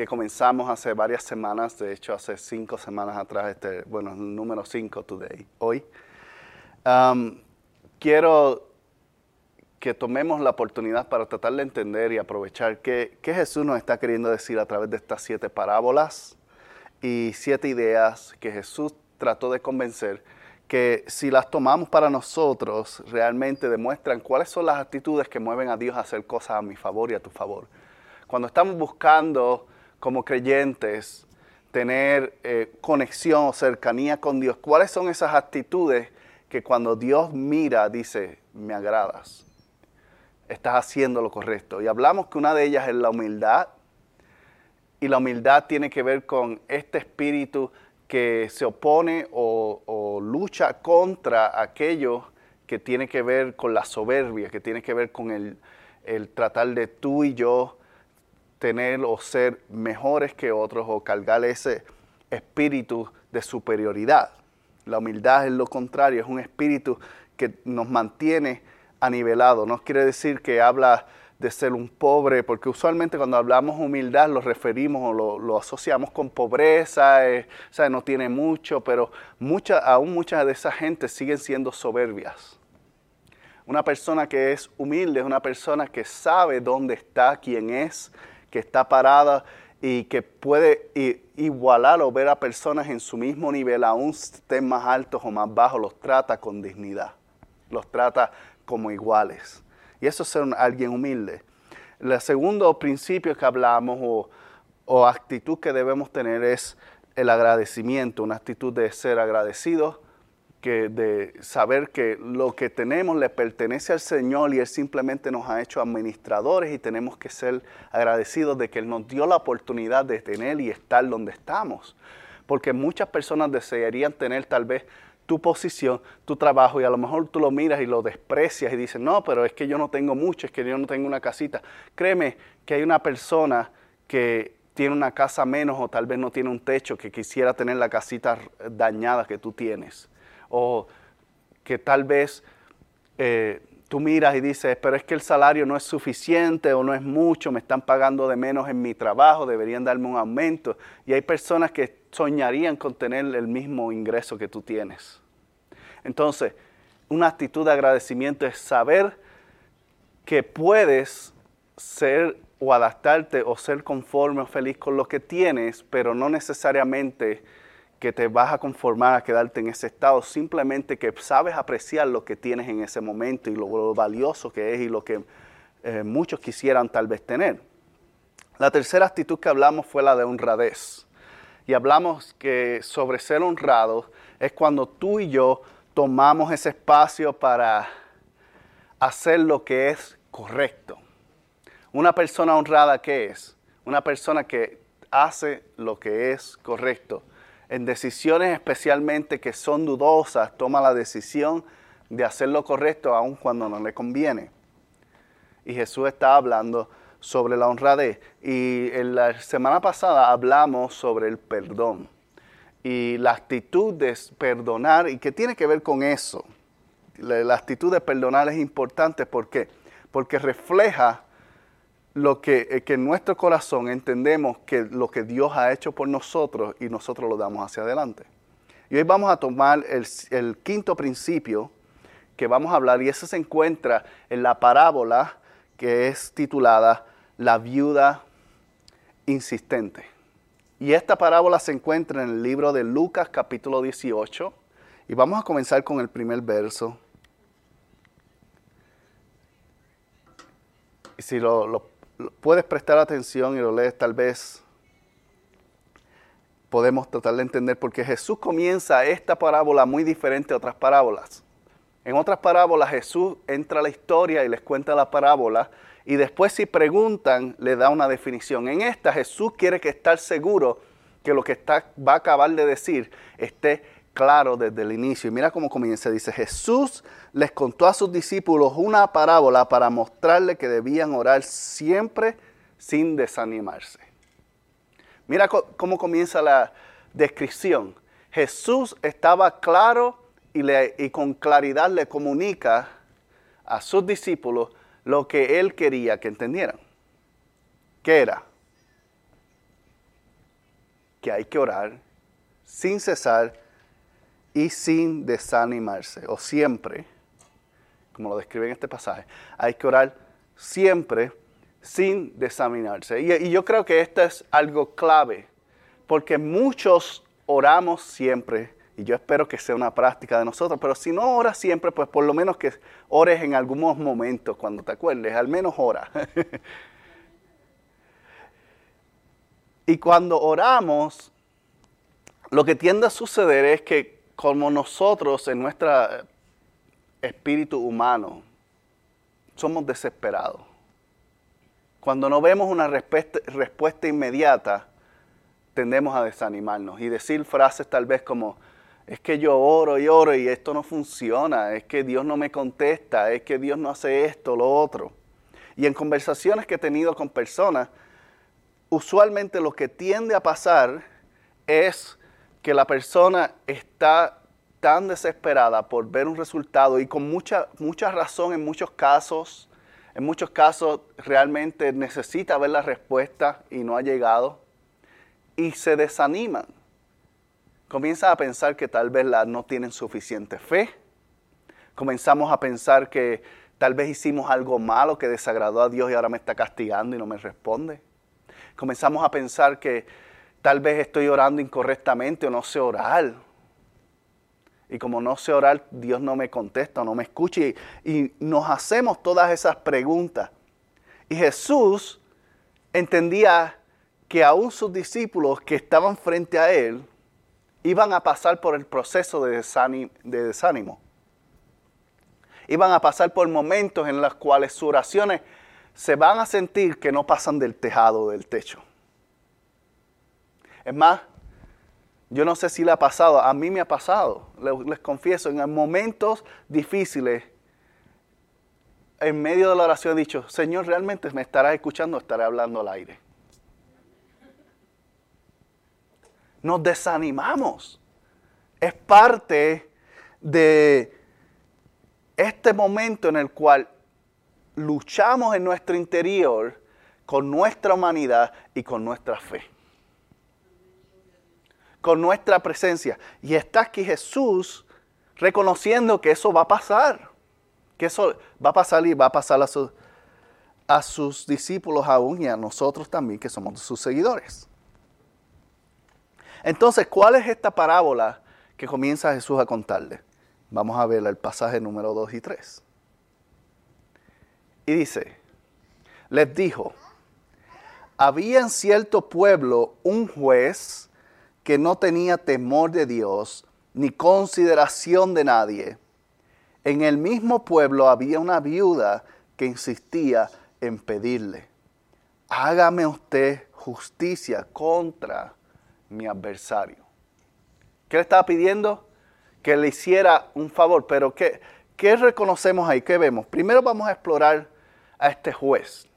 que comenzamos hace varias semanas, de hecho hace cinco semanas atrás, este, bueno, número cinco today, hoy. Um, quiero que tomemos la oportunidad para tratar de entender y aprovechar qué Jesús nos está queriendo decir a través de estas siete parábolas y siete ideas que Jesús trató de convencer que si las tomamos para nosotros, realmente demuestran cuáles son las actitudes que mueven a Dios a hacer cosas a mi favor y a tu favor. Cuando estamos buscando como creyentes tener eh, conexión o cercanía con Dios? ¿Cuáles son esas actitudes que cuando Dios mira dice, me agradas? Estás haciendo lo correcto. Y hablamos que una de ellas es la humildad. Y la humildad tiene que ver con este espíritu que se opone o, lucha contra aquello que tiene que ver con la soberbia, que tiene que ver con el, el tratar de tú y yo tener o ser mejores que otros o cargar ese espíritu de superioridad. La humildad es lo contrario, es un espíritu que nos mantiene anivelado. No quiere decir que habla de ser un pobre, porque usualmente cuando hablamos humildad lo referimos o lo, asociamos con pobreza, eh, o sea, no tiene mucho, pero mucha, aún muchas de esas gentes siguen siendo soberbias. Una persona que es humilde es una persona que sabe dónde está, quién es, que está parada y que puede igualar o ver a personas en su mismo nivel, aún estén más altos o más bajos, los trata con dignidad, los trata como iguales. Y eso es ser alguien humilde. El segundo principio que hablamos o, o actitud que debemos tener es el agradecimiento, una actitud de ser agradecido que de saber que lo que tenemos le pertenece al Señor y Él simplemente nos ha hecho administradores y tenemos que ser agradecidos de que Él nos dio la oportunidad de tener y estar donde estamos. Porque muchas personas desearían tener tal vez tu posición, tu trabajo y a lo mejor tú lo miras y lo desprecias y dices, no, pero es que yo no tengo mucho, es que yo no tengo una casita. Créeme que hay una persona que tiene una casa menos o tal vez no tiene un techo que quisiera tener la casita dañada que tú tienes o que tal vez eh, tú miras y dices, pero es que el salario no es suficiente o no es mucho, me están pagando de menos en mi trabajo, deberían darme un aumento. Y hay personas que soñarían con tener el mismo ingreso que tú tienes. Entonces, una actitud de agradecimiento es saber que puedes ser o adaptarte o ser conforme o feliz con lo que tienes, pero no necesariamente que te vas a conformar a quedarte en ese estado, simplemente que sabes apreciar lo que tienes en ese momento y lo, valioso que es y lo que eh, muchos quisieran tal vez tener. La tercera actitud que hablamos fue la de honradez. Y hablamos que sobre ser honrado es cuando tú y yo tomamos ese espacio para hacer lo que es correcto. Una persona honrada, ¿qué es? Una persona que hace lo que es correcto en decisiones especialmente que son dudosas, toma la decisión de hacer lo correcto aun cuando no le conviene. Y Jesús está hablando sobre la honradez. Y en la semana pasada hablamos sobre el perdón y la actitud de perdonar y qué tiene que ver con eso. La, actitud de perdonar es importante ¿por qué? porque refleja lo que, eh, que, en nuestro corazón entendemos que lo que Dios ha hecho por nosotros y nosotros lo damos hacia adelante. Y hoy vamos a tomar el, el quinto principio que vamos a hablar y ese se encuentra en la parábola que es titulada La viuda insistente. Y esta parábola se encuentra en el libro de Lucas capítulo 18 y vamos a comenzar con el primer verso. Y si lo, lo puedes prestar atención y lo lees tal vez, podemos tratar de entender porque Jesús comienza esta parábola muy diferente a otras parábolas. En otras parábolas Jesús entra a la historia y les cuenta la parábola y después si preguntan le da una definición. En esta Jesús quiere que estar seguro que lo que está, va a acabar de decir esté claro desde el inicio. Y mira cómo comienza. Dice, Jesús les contó a sus discípulos una parábola para mostrarle que debían orar siempre sin desanimarse. Mira cómo comienza la descripción. Jesús estaba claro y, y con claridad le comunica a sus discípulos lo que él quería que entendieran. ¿Qué era? Que hay que orar sin cesar y sin desanimarse, o siempre, como lo describe en este pasaje, hay que orar siempre sin desanimarse. Y, y yo creo que esto es algo clave, porque muchos oramos siempre, y yo espero que sea una práctica de nosotros, pero si no oras siempre, pues por lo menos que ores en algunos momentos cuando te acuerdes, al menos ora. y cuando oramos, lo que tiende a suceder es que como nosotros en nuestro espíritu humano somos desesperados. Cuando no vemos una respuesta, inmediata, tendemos a desanimarnos y decir frases tal vez como, es que yo oro y oro y esto no funciona, es que Dios no me contesta, es que Dios no hace esto, lo otro. Y en conversaciones que he tenido con personas, usualmente lo que tiende a pasar es que la persona está tan desesperada por ver un resultado y con mucha, mucha razón en muchos casos, en muchos casos realmente necesita ver la respuesta y no ha llegado y se desaniman. Comienzan a pensar que tal vez no tienen suficiente fe. Comenzamos a pensar que tal vez hicimos algo malo que desagradó a Dios y ahora me está castigando y no me responde. Comenzamos a pensar que Tal vez estoy orando incorrectamente o no sé orar. Y como no sé orar, Dios no me contesta, no me escucha. Y, nos hacemos todas esas preguntas. Y Jesús entendía que aún sus discípulos que estaban frente a Él iban a pasar por el proceso de de desánimo. Iban a pasar por momentos en los cuales sus oraciones se van a sentir que no pasan del tejado, del techo. Es más, yo no sé si le ha pasado, a mí me ha pasado, les, confieso, en momentos difíciles, en medio de la oración he dicho, Señor, ¿realmente me estarás escuchando estaré hablando al aire? Nos desanimamos. Es parte de este momento en el cual luchamos en nuestro interior con nuestra humanidad y con nuestra fe con nuestra presencia. Y está aquí Jesús reconociendo que eso va a pasar, que eso va a pasar y va a pasar a, a sus discípulos aún y a nosotros también que somos sus seguidores. Entonces, ¿cuál es esta parábola que comienza Jesús a contarle? Vamos a ver el pasaje número 2 y 3. Y dice, les dijo, había en cierto pueblo un juez que no tenía temor de Dios ni consideración de nadie. En el mismo pueblo había una viuda que insistía en pedirle, hágame usted justicia contra mi adversario. ¿Qué le estaba pidiendo? Que le hiciera un favor, pero ¿qué, ¿qué reconocemos ahí? ¿Qué vemos? Primero vamos a explorar a este juez.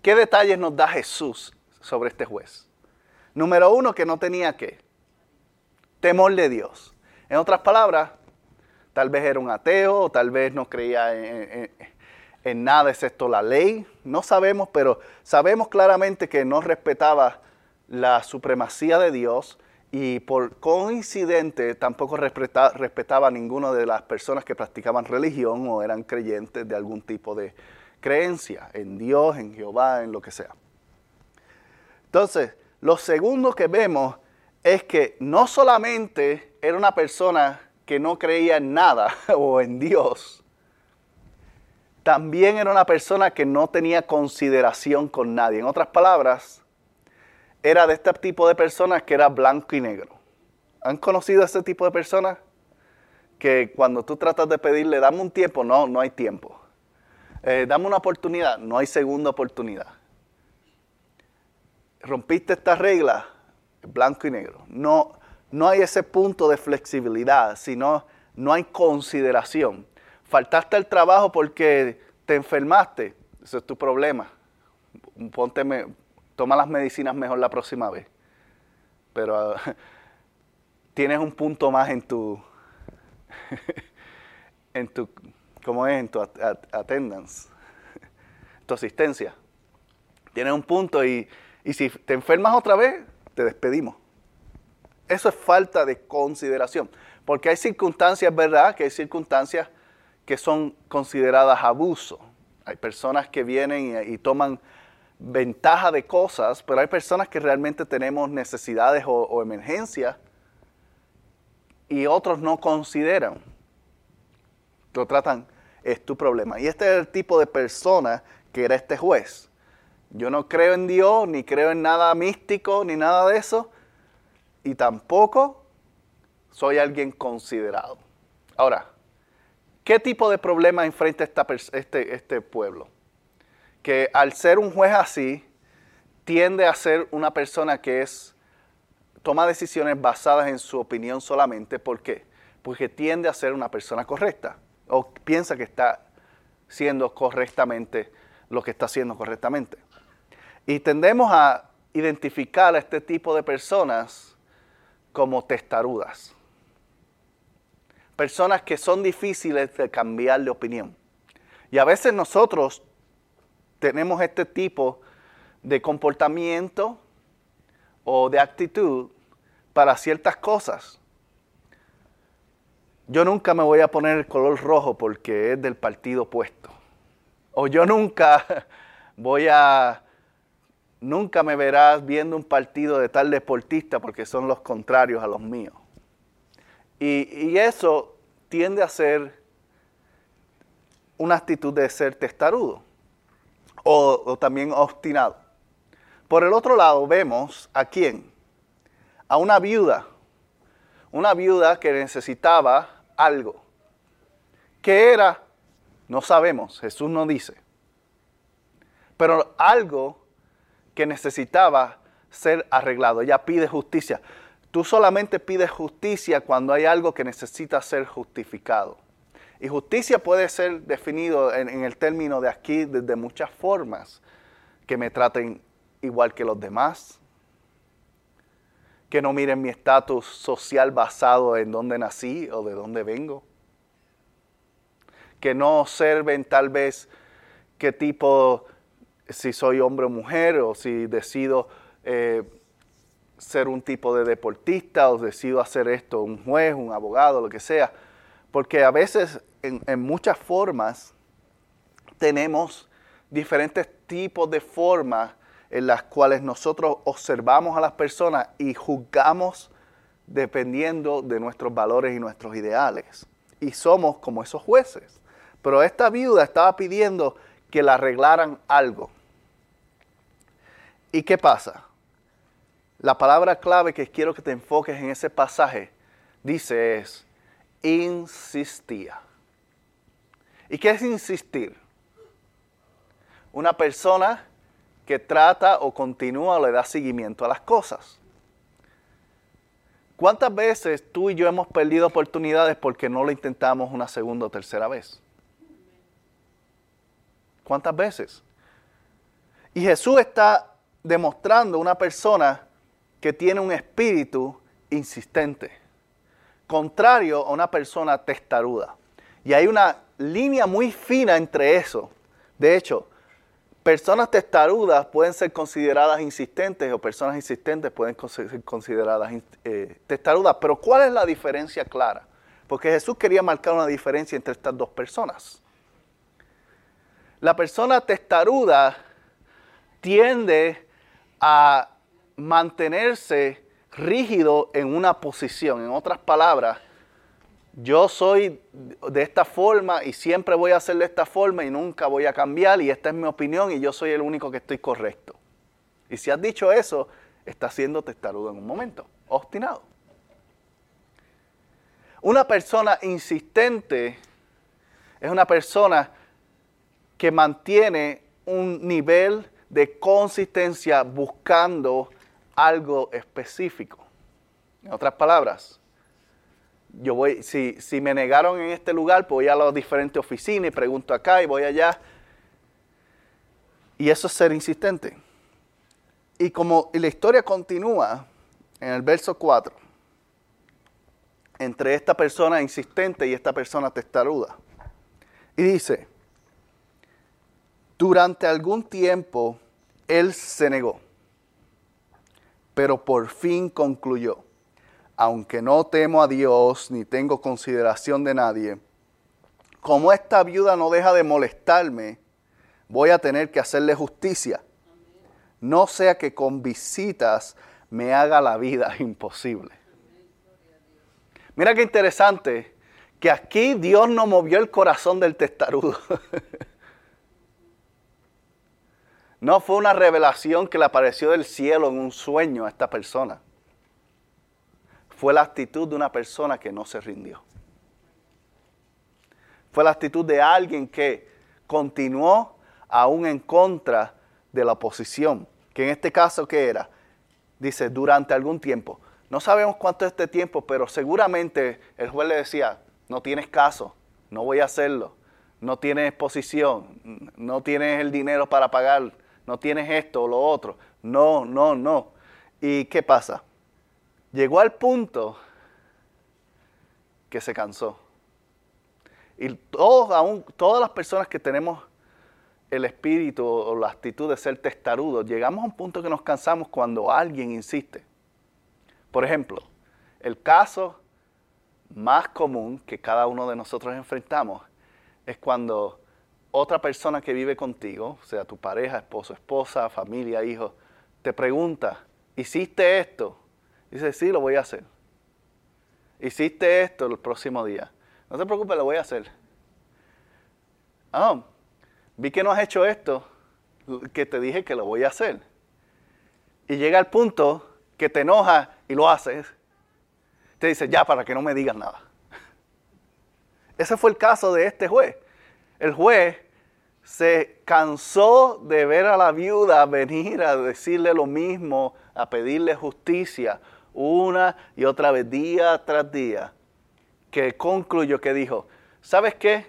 ¿Qué detalles nos da Jesús sobre este juez? Número uno, que no tenía qué? Temor de Dios. En otras palabras, tal vez era un ateo, o tal vez no creía en, nada excepto la ley. No sabemos, pero sabemos claramente que no respetaba la supremacía de Dios y por coincidente tampoco respetaba, respetaba a ninguna de las personas que practicaban religión o eran creyentes de algún tipo de creencia en Dios, en Jehová, en lo que sea. Entonces, lo segundo que vemos es que no solamente era una persona que no creía en nada o en Dios, también era una persona que no tenía consideración con nadie. En otras palabras, era de este tipo de personas que era blanco y negro. ¿Han conocido a ese tipo de personas? Que cuando tú tratas de pedirle, dame un tiempo, no, no hay tiempo. Eh, dame una oportunidad, no hay segunda oportunidad. Rompiste esta regla, blanco y negro. No, no hay ese punto de flexibilidad, sino no hay consideración. Faltaste el trabajo porque te enfermaste, eso es tu problema. toma las medicinas mejor la próxima vez. Pero tienes un punto más en tu, en tu, ¿cómo es? En tu attendance, tu asistencia. Tienes un punto y, y si te enfermas otra vez, te despedimos. Eso es falta de consideración. Porque hay circunstancias, ¿verdad? Que hay circunstancias que son consideradas abuso. Hay personas que vienen y, toman ventaja de cosas, pero hay personas que realmente tenemos necesidades o, emergencias y otros no consideran. Lo tratan, es tu problema. Y este es el tipo de persona que era este juez. Yo no creo en Dios, ni creo en nada místico, ni nada de eso, y tampoco soy alguien considerado. Ahora, ¿qué tipo de problema enfrenta este, este pueblo? Que al ser un juez así, tiende a ser una persona que es toma decisiones basadas en su opinión solamente. ¿Por qué? Porque tiende a ser una persona correcta o piensa que está siendo correctamente lo que está haciendo correctamente. Y tendemos a identificar a este tipo de personas como testarudas personas que son difíciles de cambiar de opinión. Y a veces nosotros tenemos este tipo de comportamiento o de actitud para ciertas cosas. Yo nunca me voy a poner el color rojo porque es del partido opuesto. O yo nunca voy a, nunca me verás viendo un partido de tal deportista porque son los contrarios a los míos. Y, eso tiende a ser una actitud de ser testarudo o, o, también obstinado. Por el otro lado vemos a quién? A una viuda, una viuda que necesitaba algo. ¿Qué era? No sabemos, Jesús no dice. Pero algo que necesitaba ser arreglado. Ella pide justicia. Tú solamente pides justicia cuando hay algo que necesita ser justificado. Y justicia puede ser definido en, el término de aquí de muchas formas. Que me traten igual que los demás. Que no miren mi estatus social basado en dónde nací o de dónde vengo. Que no observen tal vez qué tipo, si soy hombre o mujer o si decido... Eh, ser un tipo de deportista o decido hacer esto, un juez, un abogado, lo que sea. Porque a veces, en, muchas formas, tenemos diferentes tipos de formas en las cuales nosotros observamos a las personas y juzgamos dependiendo de nuestros valores y nuestros ideales. Y somos como esos jueces. Pero esta viuda estaba pidiendo que le arreglaran algo. ¿Y qué pasa? La palabra clave que quiero que te enfoques en ese pasaje dice es insistía. ¿Y qué es insistir? Una persona que trata o continúa o le da seguimiento a las cosas. ¿Cuántas veces tú y yo hemos perdido oportunidades porque no lo intentamos una segunda o tercera vez? ¿Cuántas veces? Y Jesús está demostrando una persona que tiene un espíritu insistente, contrario a una persona testaruda. Y hay una línea muy fina entre eso. De hecho, personas testarudas pueden ser consideradas insistentes o personas insistentes pueden ser consideradas eh, testarudas. Pero ¿cuál es la diferencia clara? Porque Jesús quería marcar una diferencia entre estas dos personas. La persona testaruda tiende a mantenerse rígido en una posición. En otras palabras, yo soy de esta forma y siempre voy a hacer de esta forma y nunca voy a cambiar y esta es mi opinión y yo soy el único que estoy correcto. Y si has dicho eso, estás siendo testarudo en un momento, obstinado. Una persona insistente es una persona que mantiene un nivel de consistencia buscando algo específico. En otras palabras, yo voy, si, si me negaron en este lugar, pues voy a las diferentes oficinas y pregunto acá y voy allá. Y eso es ser insistente. Y como la historia continúa en el verso 4, entre esta persona insistente y esta persona testaruda. Y dice, durante algún tiempo él se negó, pero por fin concluyó, aunque no temo a Dios ni tengo consideración de nadie, como esta viuda no deja de molestarme, voy a tener que hacerle justicia. No sea que con visitas me haga la vida imposible. Mira qué interesante que aquí Dios no movió el corazón del testarudo. No fue una revelación que le apareció del cielo en un sueño a esta persona. Fue la actitud de una persona que no se rindió. Fue la actitud de alguien que continuó aún en contra de la oposición. Que en este caso, ¿qué era? Dice, durante algún tiempo. No sabemos cuánto es este tiempo, pero seguramente el juez le decía, no tienes caso, no voy a hacerlo, no tienes posición, no tienes el dinero para pagar no tienes esto o lo otro. No, no, no. ¿Y qué pasa? Llegó al punto que se cansó. Y todos, aún, todas las personas que tenemos el espíritu o la actitud de ser testarudos, llegamos a un punto que nos cansamos cuando alguien insiste. Por ejemplo, el caso más común que cada uno de nosotros enfrentamos es cuando otra persona que vive contigo, sea tu pareja, esposo, esposa, familia, hijo, te pregunta, ¿hiciste esto? Dice, sí, lo voy a hacer. ¿Hiciste esto el próximo día? No te preocupes, lo voy a hacer. Ah, vi que no has hecho esto, que te dije que lo voy a hacer. Y llega el punto que te enoja y lo haces. Te dice, ya, para que no me digas nada. Ese fue el caso de este juez. El juez se cansó de ver a la viuda venir a decirle lo mismo, a pedirle justicia una y otra vez, día tras día, que concluyó que dijo, ¿sabes qué?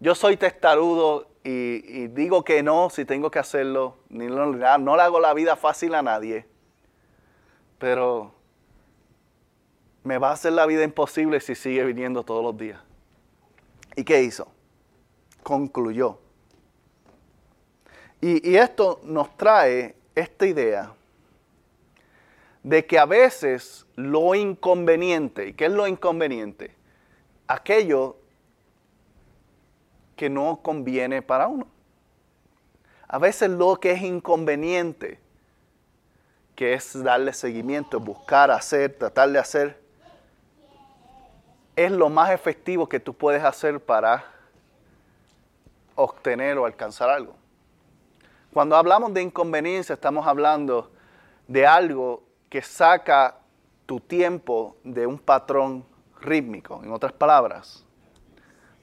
Yo soy testarudo y, digo que no si tengo que hacerlo, no, no le hago la vida fácil a nadie, pero me va a hacer la vida imposible si sigue viniendo todos los días. ¿Y qué hizo? Concluyó y, esto nos trae esta idea de que a veces lo inconveniente, ¿y qué es lo inconveniente? Aquello que no conviene para uno. A veces lo que es inconveniente, que es darle seguimiento, buscar, hacer, tratar de hacer, es lo más efectivo que tú puedes hacer para obtener o alcanzar algo. Cuando hablamos de inconveniencia, estamos hablando de algo que saca tu tiempo de un patrón rítmico. En otras palabras,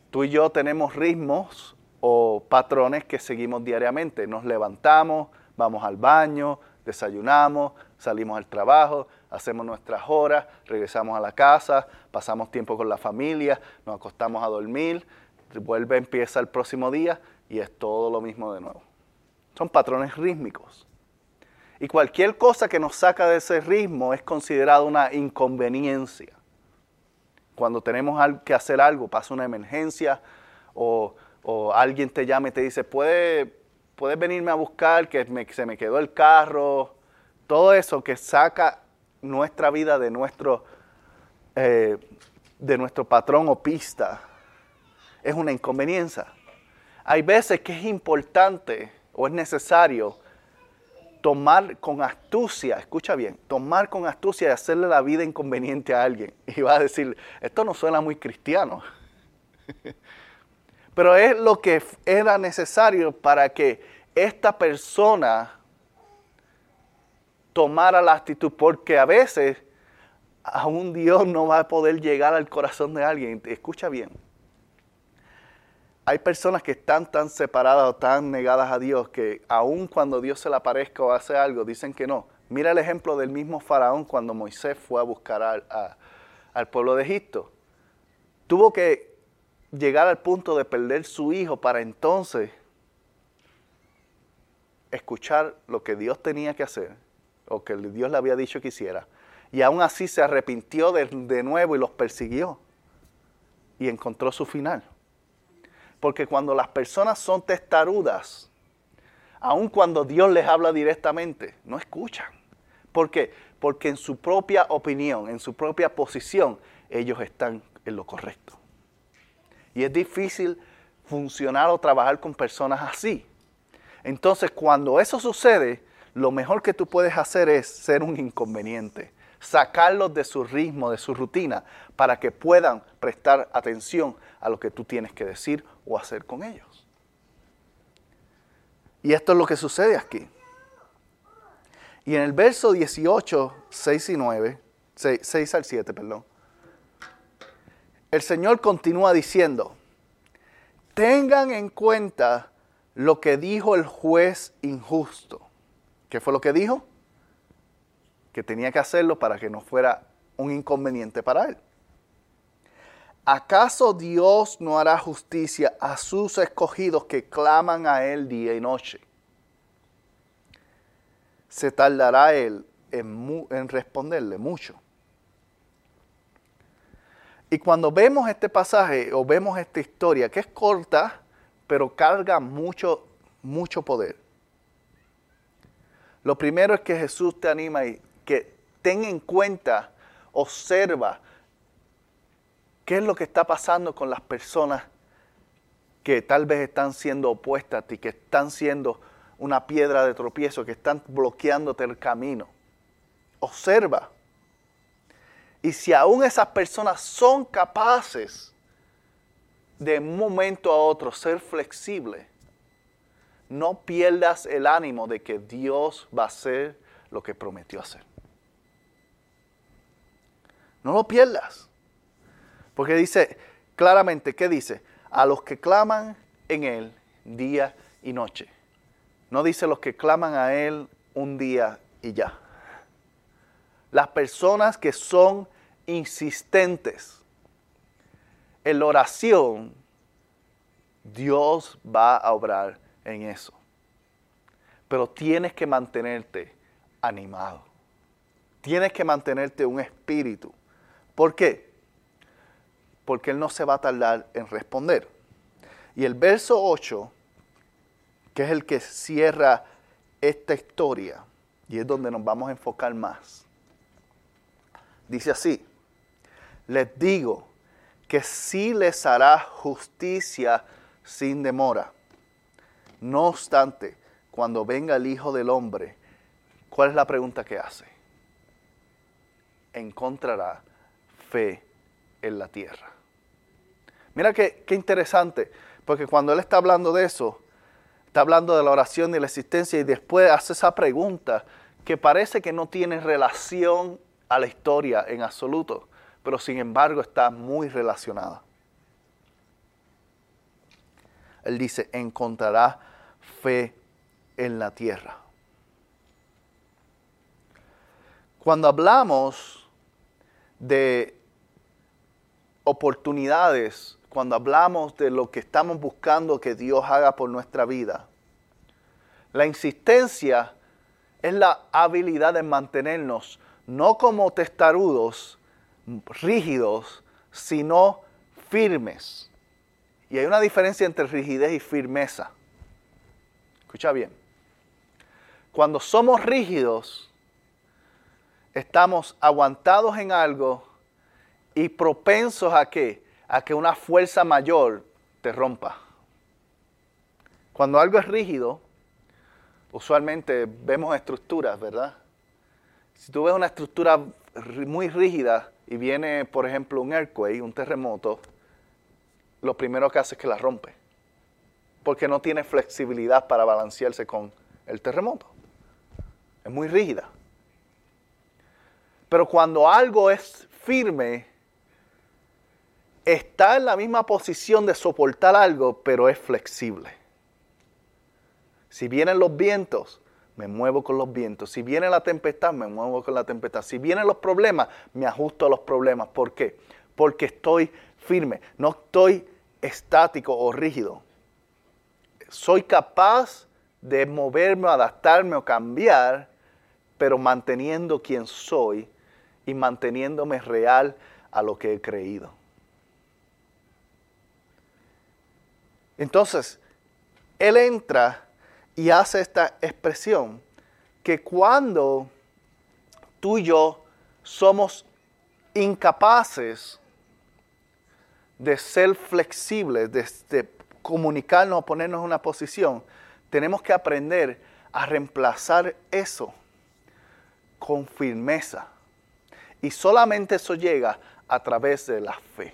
tú y yo tenemos ritmos o patrones que seguimos diariamente. Nos levantamos, vamos al baño, desayunamos, salimos al trabajo, hacemos nuestras horas, regresamos a la casa, pasamos tiempo con la familia, nos acostamos a dormir, vuelve, empieza el próximo día y es todo lo mismo de nuevo. Son patrones rítmicos. Y cualquier cosa que nos saca de ese ritmo es considerada una inconveniencia. Cuando tenemos que hacer algo, pasa una emergencia o, alguien te llama y te dice, ¿puedes venirme a buscar que se me quedó el carro? Todo eso que saca nuestra vida de nuestro, eh, de nuestro patrón o pista es una inconveniencia. Hay veces que es importante o es necesario tomar con astucia, escucha bien, tomar con astucia y hacerle la vida inconveniente a alguien. Y va a decir, esto no suena muy cristiano. Pero es lo que era necesario para que esta persona tomara la actitud, porque a veces aún Dios no va a poder llegar al corazón de alguien. Escucha bien hay personas que están tan separadas o tan negadas a Dios que aun cuando Dios se le aparezca o hace algo, dicen que no. Mira el ejemplo del mismo faraón cuando Moisés fue a buscar al pueblo de Egipto. Tuvo que llegar al punto de perder su hijo para entonces escuchar lo que Dios tenía que hacer o que Dios le había dicho que hiciera. Y aún así se arrepintió de, de nuevo y los persiguió. Y encontró su final. Porque cuando las personas son testarudas, aun cuando Dios les habla directamente, no escuchan. ¿Por qué? Porque en su propia opinión, en su propia posición, ellos están en lo correcto. Y es difícil funcionar o trabajar con personas así. Entonces, cuando eso sucede, lo mejor que tú puedes hacer es ser un inconveniente, sacarlos de su ritmo, de su rutina, para que puedan prestar atención a lo que tú tienes que decir o hacer con ellos. Y esto es lo que sucede aquí. Y en el verso 18, 6 y 9, 6, al 7, perdón, el Señor continúa diciendo, tengan en cuenta lo que dijo el juez injusto. ¿Qué fue lo que dijo? Que tenía que hacerlo para que no fuera un inconveniente para él. ¿Acaso Dios no hará justicia a sus escogidos que claman a Él día y noche? Se tardará Él en, responderle mucho. Y cuando vemos este pasaje o vemos esta historia, que es corta, pero carga mucho, mucho poder. Lo primero es que Jesús te anima y que ten en cuenta, observa qué es lo que está pasando con las personas que tal vez están siendo opuestas a ti, que están siendo una piedra de tropiezo, que están bloqueándote el camino. Observa. Y si aún esas personas son capaces de un momento a otro ser flexibles, no pierdas el ánimo de que Dios va a hacer lo que prometió hacer. No lo pierdas. Porque dice claramente, ¿qué dice? A los que claman en Él día y noche. No dice los que claman a Él un día y ya. Las personas que son insistentes en la oración, Dios va a obrar en eso. Pero tienes que mantenerte animado. Tienes que mantenerte un espíritu. ¿Por qué? Porque Él no se va a tardar en responder. Y el verso 8, que es el que cierra esta historia, y es donde nos vamos a enfocar más, dice así, les digo que sí les hará justicia sin demora. No obstante, cuando venga el Hijo del Hombre, ¿cuál es la pregunta que hace? Encontrará fe en la tierra. Mira qué, qué interesante, porque cuando Él está hablando de eso, está hablando de la oración y la existencia y después hace esa pregunta que parece que no tiene relación a la historia en absoluto, pero sin embargo está muy relacionada. Él dice, encontrará fe en la tierra. Cuando hablamos de oportunidades, cuando hablamos de lo que estamos buscando que Dios haga por nuestra vida, la insistencia es la habilidad de mantenernos no como testarudos, rígidos, sino firmes. Y hay una diferencia entre rigidez y firmeza. Escucha bien. Cuando somos rígidos, estamos aguantados en algo y propensos a que a que una fuerza mayor te rompa. Cuando algo es rígido, usualmente vemos estructuras, ¿verdad? Si tú ves una estructura muy rígida y viene, por ejemplo, un earthquake, un terremoto, lo primero que hace es que la rompe porque no tiene flexibilidad para balancearse con el terremoto. Es muy rígida. Pero cuando algo es firme, está en la misma posición de soportar algo, pero es flexible. Si vienen los vientos, me muevo con los vientos. Si viene la tempestad, me muevo con la tempestad. Si vienen los problemas, me ajusto a los problemas. ¿Por qué? Porque estoy firme, no estoy estático o rígido. Soy capaz de moverme, adaptarme o cambiar, pero manteniendo quien soy y manteniéndome real a lo que he creído. Entonces, él entra y hace esta expresión que cuando tú y yo somos incapaces de ser flexibles, de, comunicarnos, ponernos en una posición, tenemos que aprender a reemplazar eso con firmeza. Y solamente eso llega a través de la fe.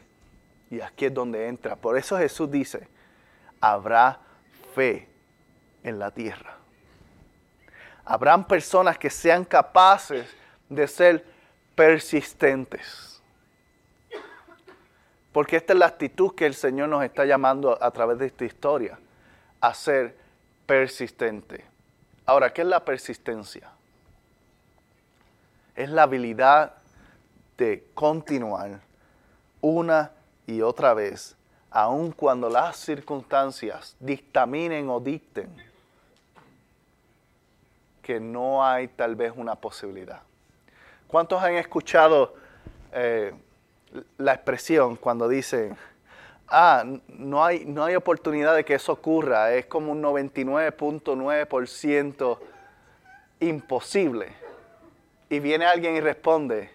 Y aquí es donde entra. Por eso Jesús dice, habrá fe en la tierra. Habrán personas que sean capaces de ser persistentes. Porque esta es la actitud que el Señor nos está llamando a través de esta historia, a ser persistente. Ahora, ¿qué es la persistencia? Es la habilidad de continuar una y otra vez, aun cuando las circunstancias dictaminen o dicten que no hay tal vez una posibilidad. ¿Cuántos han escuchado eh, la expresión cuando dicen, ah, no hay, no hay oportunidad de que eso ocurra, es como un 99.9% imposible? Y viene alguien y responde,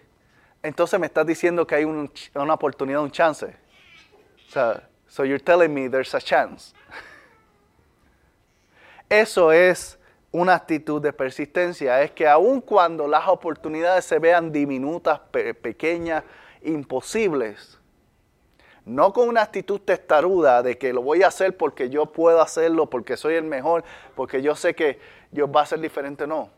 entonces me estás diciendo que hay una oportunidad, un chance. So, so you're telling me there's a chance. Eso es una actitud de persistencia es que aun cuando las oportunidades se vean diminutas, pequeñas, imposibles, no con una actitud testaruda de que lo voy a hacer porque yo puedo hacerlo, porque soy el mejor, porque yo sé que Dios va a ser diferente, no.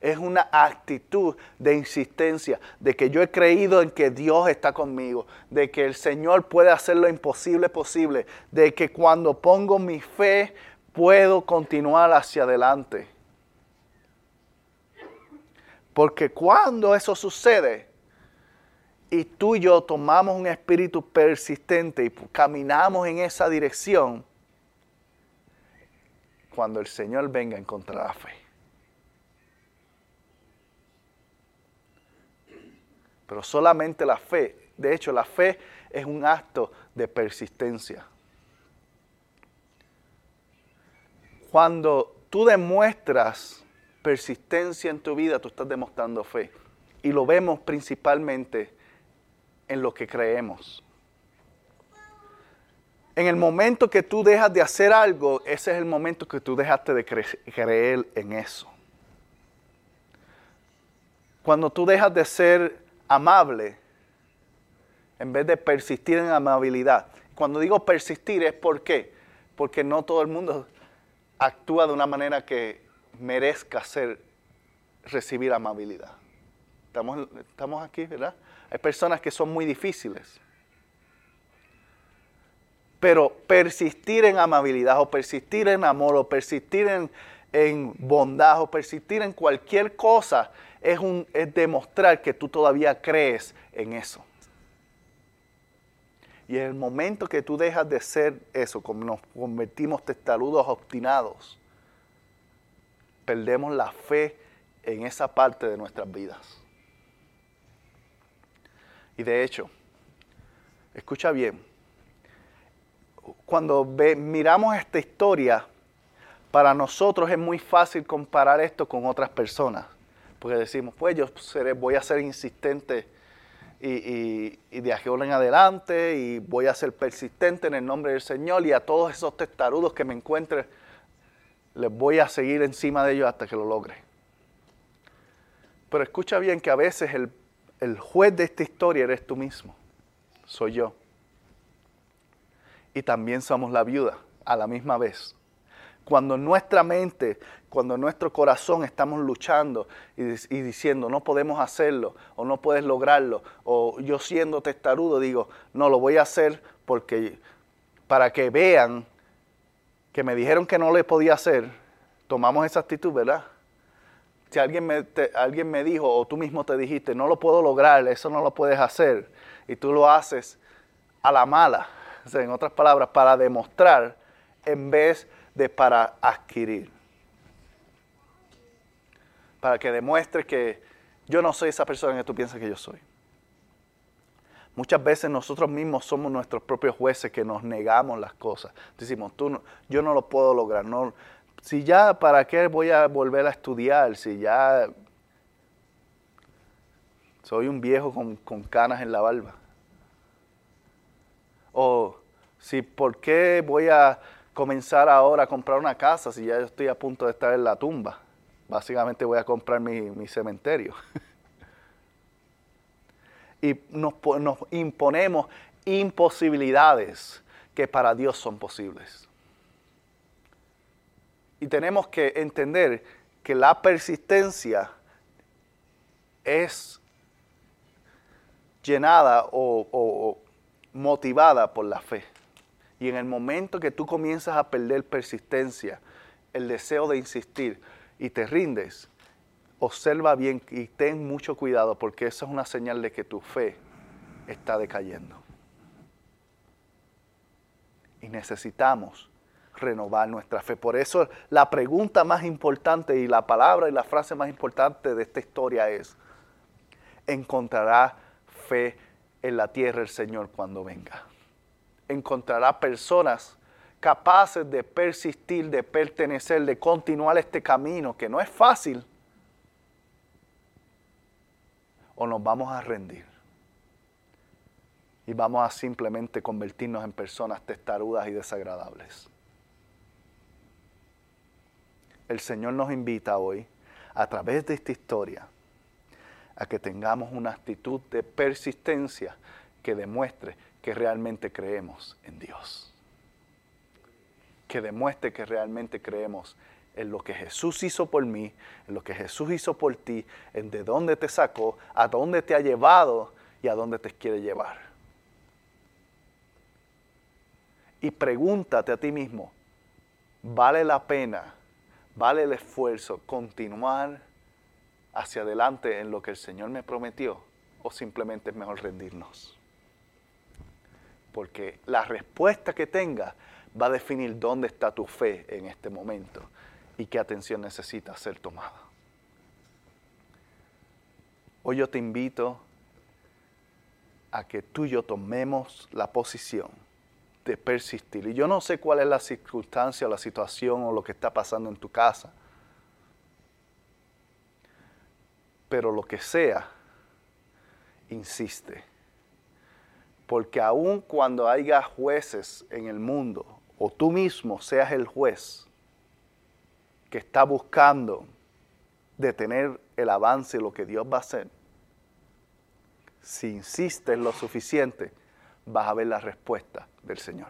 Es una actitud de insistencia, de que yo he creído en que Dios está conmigo, de que el Señor puede hacer lo imposible posible, de que cuando pongo mi fe puedo continuar hacia adelante. Porque cuando eso sucede y tú y yo tomamos un espíritu persistente y caminamos en esa dirección, cuando el Señor venga encontrará fe. Pero solamente la fe, de hecho la fe es un acto de persistencia. Cuando tú demuestras persistencia en tu vida, tú estás demostrando fe. Y lo vemos principalmente en lo que creemos. En el momento que tú dejas de hacer algo, ese es el momento que tú dejaste de creer en eso. Cuando tú dejas de ser amable, en vez de persistir en amabilidad. Cuando digo persistir es por qué. Porque no todo el mundo actúa de una manera que merezca ser, recibir amabilidad. Estamos, estamos aquí, ¿verdad? Hay personas que son muy difíciles. Pero persistir en amabilidad o persistir en amor o persistir en, en bondad o persistir en cualquier cosa es, un, es demostrar que tú todavía crees en eso. Y en el momento que tú dejas de ser eso, como nos convertimos testarudos obstinados, perdemos la fe en esa parte de nuestras vidas. Y de hecho, escucha bien, cuando miramos esta historia, para nosotros es muy fácil comparar esto con otras personas, porque decimos, pues yo voy a ser insistente y, de aquí en adelante y voy a ser persistente en el nombre del Señor y a todos esos testarudos que me encuentre, les voy a seguir encima de ellos hasta que lo logre. Pero escucha bien que a veces el juez de esta historia eres tú mismo, soy yo. Y también somos la viuda a la misma vez. Cuando nuestra mente, cuando nuestro corazón estamos luchando y, diciendo no podemos hacerlo o no puedes lograrlo, o yo siendo testarudo digo no lo voy a hacer porque para que vean que me dijeron que no le podía hacer, tomamos esa actitud, ¿verdad? Si alguien me, alguien me dijo o tú mismo te dijiste, no lo puedo lograr, eso no lo puedes hacer, y tú lo haces a la mala, en otras palabras, para demostrar en vez de para adquirir. Para que demuestre que yo no soy esa persona que tú piensas que yo soy. Muchas veces nosotros mismos somos nuestros propios jueces que nos negamos las cosas. Decimos, tú yo no lo puedo lograr. No, si ya, ¿para qué voy a volver a estudiar? Si ya soy un viejo con, con canas en la barba. O si, ¿por qué voy a comenzar ahora a comprar una casa si ya estoy a punto de estar en la tumba? Básicamente voy a comprar mi, mi cementerio. y nos, nos imponemos imposibilidades que para Dios son posibles. Y tenemos que entender que la persistencia es llenada o, motivada por la fe. Y en el momento que tú comienzas a perder persistencia, el deseo de insistir y te rindes, observa bien y ten mucho cuidado porque eso es una señal de que tu fe está decayendo. Y necesitamos renovar nuestra fe. Por eso la pregunta más importante y la palabra y la frase más importante de esta historia es, encontrará fe en la tierra el Señor cuando venga. Encontrará personas capaces de persistir, de pertenecer, de continuar este camino que no es fácil. O nos vamos a rendir y vamos a simplemente convertirnos en personas testarudas y desagradables el Señor nos invita hoy, a través de esta historia, a que tengamos una actitud de persistencia que demuestre que realmente creemos en Dios. Que demuestre que realmente creemos en lo que Jesús hizo por mí, en lo que Jesús hizo por ti, en de dónde te sacó, a dónde te ha llevado y a dónde te quiere llevar. Y pregúntate a ti mismo, ¿vale la pena vale el esfuerzo continuar hacia adelante en lo que el Señor me prometió o simplemente es mejor rendirnos. Porque la respuesta que tenga va a definir dónde está tu fe en este momento y qué atención necesita ser tomada. Hoy yo te invito a que tú y yo tomemos la posición de persistir. Y yo no sé cuál es la circunstancia, la situación o lo que está pasando en tu casa. Pero lo que sea, insiste. Porque aun cuando haya jueces en el mundo, o tú mismo seas el juez que está buscando detener el avance de lo que Dios va a hacer, si insistes lo suficiente, vas a ver la respuesta del Señor.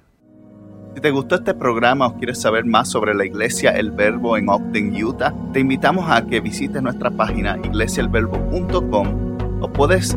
Si te gustó este programa o quieres saber más sobre la iglesia El Verbo en Ogden, Utah, te invitamos a que visites nuestra página iglesiaelverbo.com o puedes